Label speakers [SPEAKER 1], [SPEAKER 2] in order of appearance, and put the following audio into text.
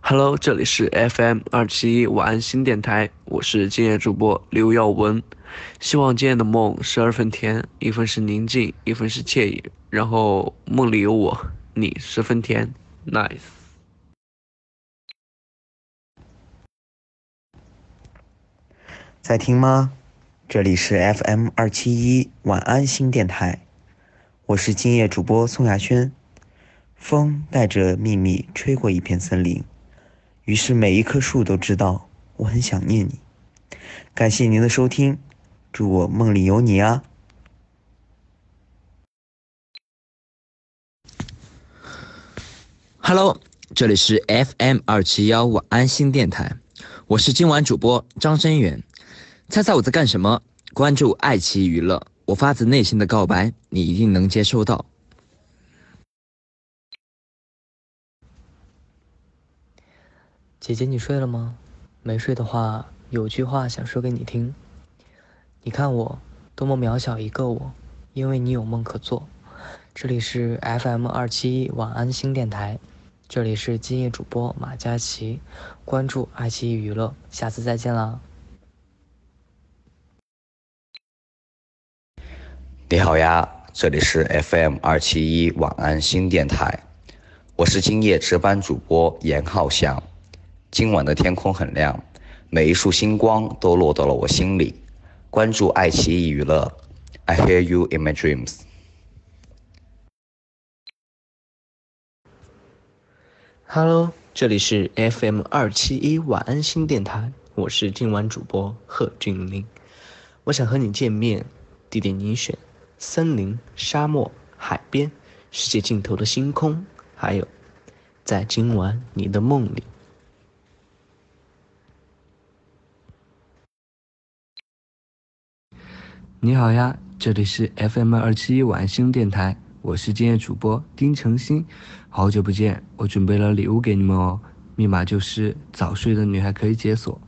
[SPEAKER 1] Hello，这里是 FM 二七一晚安新电台，我是今夜主播刘耀文。希望今夜的梦十二分甜，一分是宁静，一分是惬意，然后梦里有我，你十分甜，nice。
[SPEAKER 2] 在听吗？这里是 FM 二七一晚安新电台，我是今夜主播宋亚轩。风带着秘密吹过一片森林，于是每一棵树都知道我很想念你。感谢您的收听，祝我梦里有你啊
[SPEAKER 3] ！Hello，这里是 FM 二七幺晚安心电台，我是今晚主播张真源。猜猜我在干什么？关注爱奇艺娱乐，我发自内心的告白，你一定能接收到。
[SPEAKER 4] 姐姐，你睡了吗？没睡的话，有句话想说给你听。你看我多么渺小一个我，因为你有梦可做。这里是 FM 二七一晚安新电台，这里是今夜主播马佳琪，关注爱奇艺娱乐，下次再见啦。
[SPEAKER 5] 你好呀，这里是 FM 二七一晚安新电台，我是今夜值班主播严浩翔。今晚的天空很亮，每一束星光都落到了我心里。关注爱奇艺娱乐，I hear you in my dreams。
[SPEAKER 1] Hello，这里是 FM 二七一晚安新电台，我是今晚主播贺峻霖。我想和你见面，地点你选：森林、沙漠、海边、世界尽头的星空，还有在今晚你的梦里。你好呀，这里是 FM 二七一晚星电台，我是今夜主播丁程鑫，好久不见，我准备了礼物给你们哦，密码就是早睡的女孩可以解锁。